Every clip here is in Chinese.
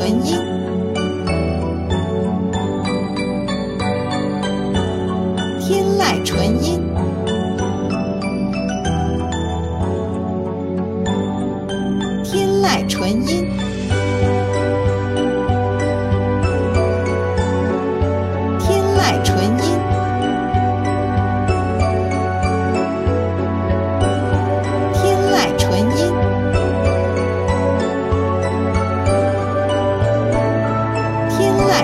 纯音，天籁纯音，天籁纯音，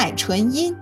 买纯音。